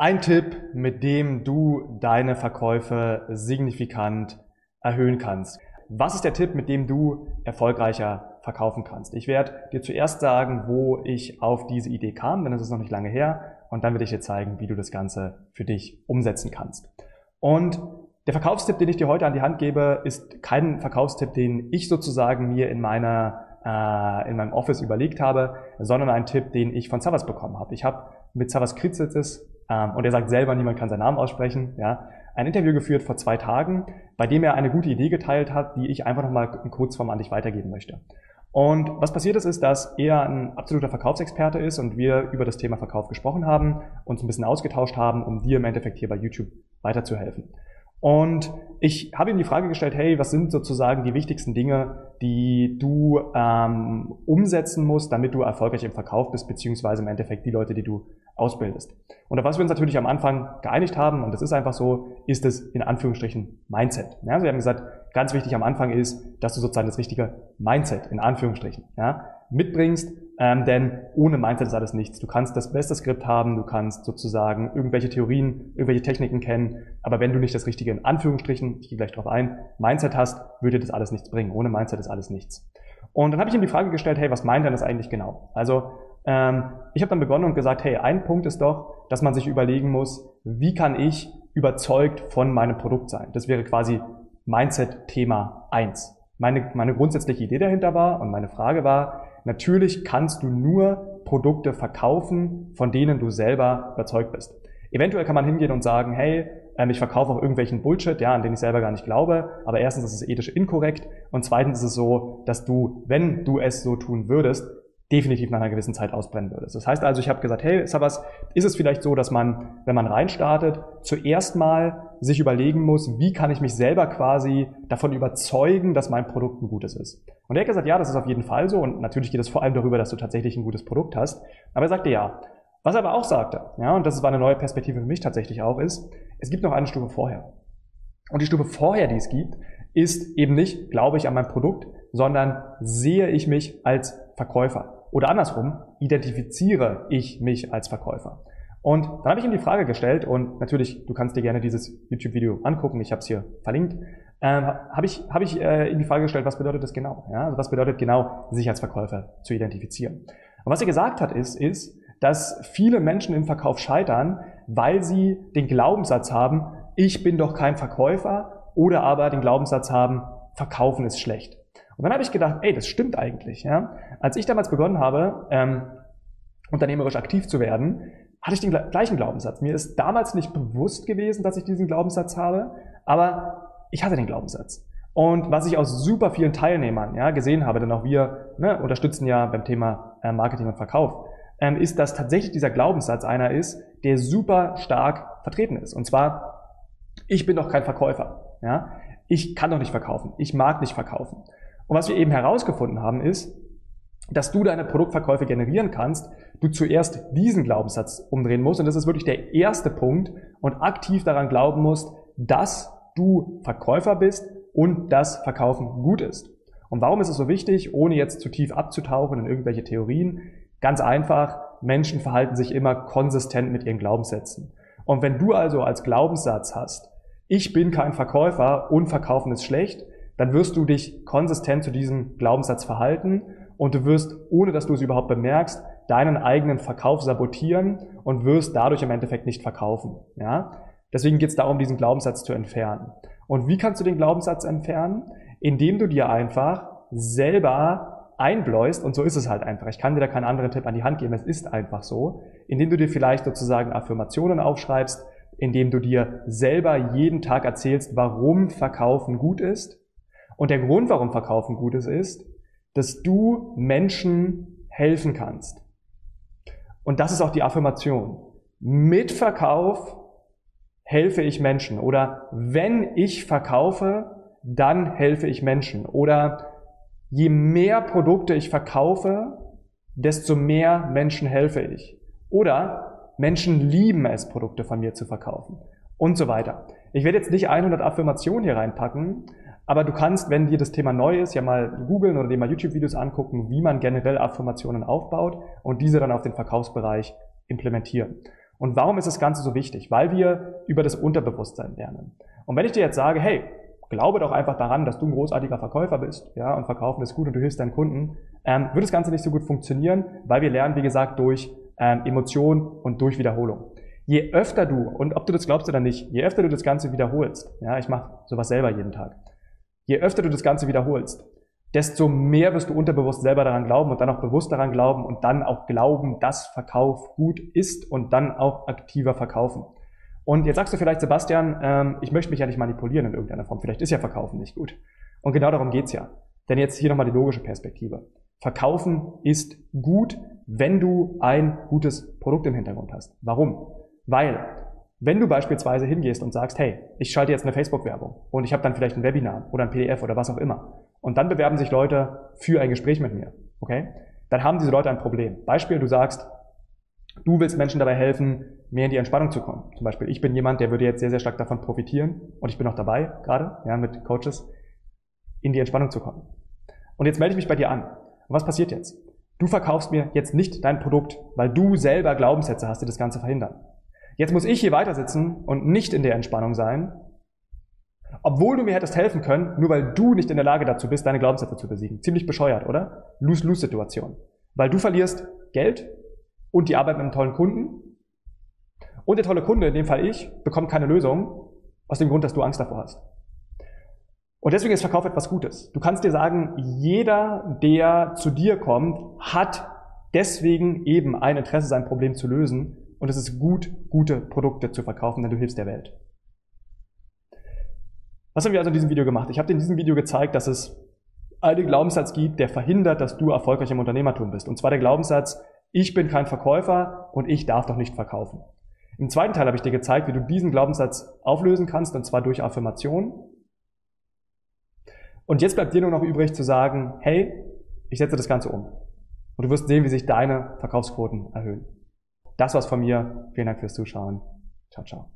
Ein Tipp, mit dem du deine Verkäufe signifikant erhöhen kannst. Was ist der Tipp, mit dem du erfolgreicher verkaufen kannst? Ich werde dir zuerst sagen, wo ich auf diese Idee kam, denn es ist noch nicht lange her, und dann werde ich dir zeigen, wie du das Ganze für dich umsetzen kannst. Und der Verkaufstipp, den ich dir heute an die Hand gebe, ist kein Verkaufstipp, den ich sozusagen mir in meiner äh, in meinem Office überlegt habe, sondern ein Tipp, den ich von Savas bekommen habe. Ich habe mit Savas Kritzis ähm, und er sagt selber, niemand kann seinen Namen aussprechen, ja, ein Interview geführt vor zwei Tagen, bei dem er eine gute Idee geteilt hat, die ich einfach nochmal in Kurzform an dich weitergeben möchte. Und was passiert ist, ist, dass er ein absoluter Verkaufsexperte ist und wir über das Thema Verkauf gesprochen haben, uns ein bisschen ausgetauscht haben, um dir im Endeffekt hier bei YouTube weiterzuhelfen. Und ich habe ihm die Frage gestellt, hey, was sind sozusagen die wichtigsten Dinge, die du ähm, umsetzen musst, damit du erfolgreich im Verkauf bist, beziehungsweise im Endeffekt die Leute, die du ausbildest. Und auf was wir uns natürlich am Anfang geeinigt haben, und das ist einfach so, ist es in Anführungsstrichen Mindset. Ja, also wir haben gesagt, ganz wichtig am Anfang ist, dass du sozusagen das richtige Mindset in Anführungsstrichen ja, mitbringst, ähm, denn ohne Mindset ist alles nichts. Du kannst das beste Skript haben, du kannst sozusagen irgendwelche Theorien, irgendwelche Techniken kennen, aber wenn du nicht das richtige, in Anführungsstrichen, ich gehe gleich drauf ein, Mindset hast, würde das alles nichts bringen. Ohne Mindset ist alles nichts. Und dann habe ich ihm die Frage gestellt, hey, was meint denn das eigentlich genau? Also ähm, ich habe dann begonnen und gesagt, hey, ein Punkt ist doch, dass man sich überlegen muss, wie kann ich überzeugt von meinem Produkt sein? Das wäre quasi Mindset Thema eins. Meine, meine grundsätzliche Idee dahinter war und meine Frage war, Natürlich kannst du nur Produkte verkaufen, von denen du selber überzeugt bist. Eventuell kann man hingehen und sagen, hey, ähm, ich verkaufe auch irgendwelchen Bullshit, ja, an den ich selber gar nicht glaube. Aber erstens ist es ethisch inkorrekt und zweitens ist es so, dass du, wenn du es so tun würdest, definitiv nach einer gewissen Zeit ausbrennen würdest. Das heißt also, ich habe gesagt, hey, Sabas, ist es vielleicht so, dass man, wenn man reinstartet, zuerst mal sich überlegen muss, wie kann ich mich selber quasi davon überzeugen, dass mein Produkt ein gutes ist. Und er hat gesagt, ja, das ist auf jeden Fall so und natürlich geht es vor allem darüber, dass du tatsächlich ein gutes Produkt hast. Aber er sagte ja. Was er aber auch sagte, ja, und das war eine neue Perspektive für mich tatsächlich auch, ist, es gibt noch eine Stufe vorher. Und die Stufe vorher, die es gibt, ist eben nicht, glaube ich an mein Produkt, sondern sehe ich mich als Verkäufer. Oder andersrum, identifiziere ich mich als Verkäufer? Und dann habe ich ihm die Frage gestellt und natürlich, du kannst dir gerne dieses YouTube-Video angucken, ich habe es hier verlinkt, ähm, habe ich, hab ich äh, ihm die Frage gestellt, was bedeutet das genau? Ja? Also was bedeutet genau, sich als Verkäufer zu identifizieren? Und was er gesagt hat, ist, ist, dass viele Menschen im Verkauf scheitern, weil sie den Glaubenssatz haben, ich bin doch kein Verkäufer oder aber den Glaubenssatz haben, Verkaufen ist schlecht. Und dann habe ich gedacht, ey, das stimmt eigentlich. Ja? Als ich damals begonnen habe, ähm, unternehmerisch aktiv zu werden, hatte ich den gleichen Glaubenssatz. Mir ist damals nicht bewusst gewesen, dass ich diesen Glaubenssatz habe, aber ich hatte den Glaubenssatz. Und was ich aus super vielen Teilnehmern ja, gesehen habe, denn auch wir ne, unterstützen ja beim Thema äh, Marketing und Verkauf, ähm, ist, dass tatsächlich dieser Glaubenssatz einer ist, der super stark vertreten ist. Und zwar, ich bin doch kein Verkäufer. Ja? Ich kann doch nicht verkaufen. Ich mag nicht verkaufen. Und was wir eben herausgefunden haben, ist, dass du deine Produktverkäufe generieren kannst, du zuerst diesen Glaubenssatz umdrehen musst. Und das ist wirklich der erste Punkt und aktiv daran glauben musst, dass du Verkäufer bist und dass Verkaufen gut ist. Und warum ist es so wichtig, ohne jetzt zu tief abzutauchen in irgendwelche Theorien? Ganz einfach, Menschen verhalten sich immer konsistent mit ihren Glaubenssätzen. Und wenn du also als Glaubenssatz hast, ich bin kein Verkäufer und Verkaufen ist schlecht, dann wirst du dich konsistent zu diesem Glaubenssatz verhalten und du wirst, ohne dass du es überhaupt bemerkst, deinen eigenen Verkauf sabotieren und wirst dadurch im Endeffekt nicht verkaufen. Ja? Deswegen geht es darum, diesen Glaubenssatz zu entfernen. Und wie kannst du den Glaubenssatz entfernen? Indem du dir einfach selber einbläust, und so ist es halt einfach. Ich kann dir da keinen anderen Tipp an die Hand geben, es ist einfach so, indem du dir vielleicht sozusagen Affirmationen aufschreibst, indem du dir selber jeden Tag erzählst, warum Verkaufen gut ist und der Grund, warum Verkaufen gut ist, ist, dass du Menschen helfen kannst. Und das ist auch die Affirmation. Mit Verkauf helfe ich Menschen. Oder wenn ich verkaufe, dann helfe ich Menschen. Oder je mehr Produkte ich verkaufe, desto mehr Menschen helfe ich. Oder Menschen lieben es, Produkte von mir zu verkaufen. Und so weiter. Ich werde jetzt nicht 100 Affirmationen hier reinpacken, aber du kannst, wenn dir das Thema neu ist, ja mal googeln oder dir mal YouTube-Videos angucken, wie man generell Affirmationen aufbaut und diese dann auf den Verkaufsbereich implementieren. Und warum ist das Ganze so wichtig? Weil wir über das Unterbewusstsein lernen. Und wenn ich dir jetzt sage, hey, glaube doch einfach daran, dass du ein großartiger Verkäufer bist, ja, und verkaufen ist gut und du hilfst deinen Kunden, ähm, wird das Ganze nicht so gut funktionieren, weil wir lernen, wie gesagt, durch ähm, Emotion und durch Wiederholung. Je öfter du, und ob du das glaubst oder nicht, je öfter du das Ganze wiederholst, ja, ich mache sowas selber jeden Tag, je öfter du das Ganze wiederholst, desto mehr wirst du unterbewusst selber daran glauben und dann auch bewusst daran glauben und dann auch glauben, dass Verkauf gut ist und dann auch aktiver verkaufen. Und jetzt sagst du vielleicht, Sebastian, ähm, ich möchte mich ja nicht manipulieren in irgendeiner Form. Vielleicht ist ja Verkaufen nicht gut. Und genau darum geht's ja. Denn jetzt hier nochmal die logische Perspektive. Verkaufen ist gut, wenn du ein gutes Produkt im Hintergrund hast. Warum? Weil, wenn du beispielsweise hingehst und sagst, hey, ich schalte jetzt eine Facebook-Werbung und ich habe dann vielleicht ein Webinar oder ein PDF oder was auch immer und dann bewerben sich Leute für ein Gespräch mit mir, okay? Dann haben diese Leute ein Problem. Beispiel, du sagst, du willst Menschen dabei helfen, mehr in die Entspannung zu kommen. Zum Beispiel, ich bin jemand, der würde jetzt sehr, sehr stark davon profitieren und ich bin auch dabei gerade, ja, mit Coaches, in die Entspannung zu kommen. Und jetzt melde ich mich bei dir an. Und was passiert jetzt? Du verkaufst mir jetzt nicht dein Produkt, weil du selber Glaubenssätze hast, die das Ganze verhindern. Jetzt muss ich hier weiter sitzen und nicht in der Entspannung sein, obwohl du mir hättest helfen können, nur weil du nicht in der Lage dazu bist, deine Glaubenssätze zu besiegen. Ziemlich bescheuert, oder? Lose-Lose-Situation. Weil du verlierst Geld und die Arbeit mit einem tollen Kunden. Und der tolle Kunde, in dem Fall ich, bekommt keine Lösung, aus dem Grund, dass du Angst davor hast. Und deswegen ist Verkauf etwas Gutes. Du kannst dir sagen, jeder, der zu dir kommt, hat deswegen eben ein Interesse, sein Problem zu lösen. Und es ist gut, gute Produkte zu verkaufen, denn du hilfst der Welt. Was haben wir also in diesem Video gemacht? Ich habe dir in diesem Video gezeigt, dass es einen Glaubenssatz gibt, der verhindert, dass du erfolgreich im Unternehmertum bist. Und zwar der Glaubenssatz, ich bin kein Verkäufer und ich darf doch nicht verkaufen. Im zweiten Teil habe ich dir gezeigt, wie du diesen Glaubenssatz auflösen kannst, und zwar durch Affirmation. Und jetzt bleibt dir nur noch übrig zu sagen, hey, ich setze das Ganze um. Und du wirst sehen, wie sich deine Verkaufsquoten erhöhen. Das war's von mir. Vielen Dank fürs Zuschauen. Ciao, ciao.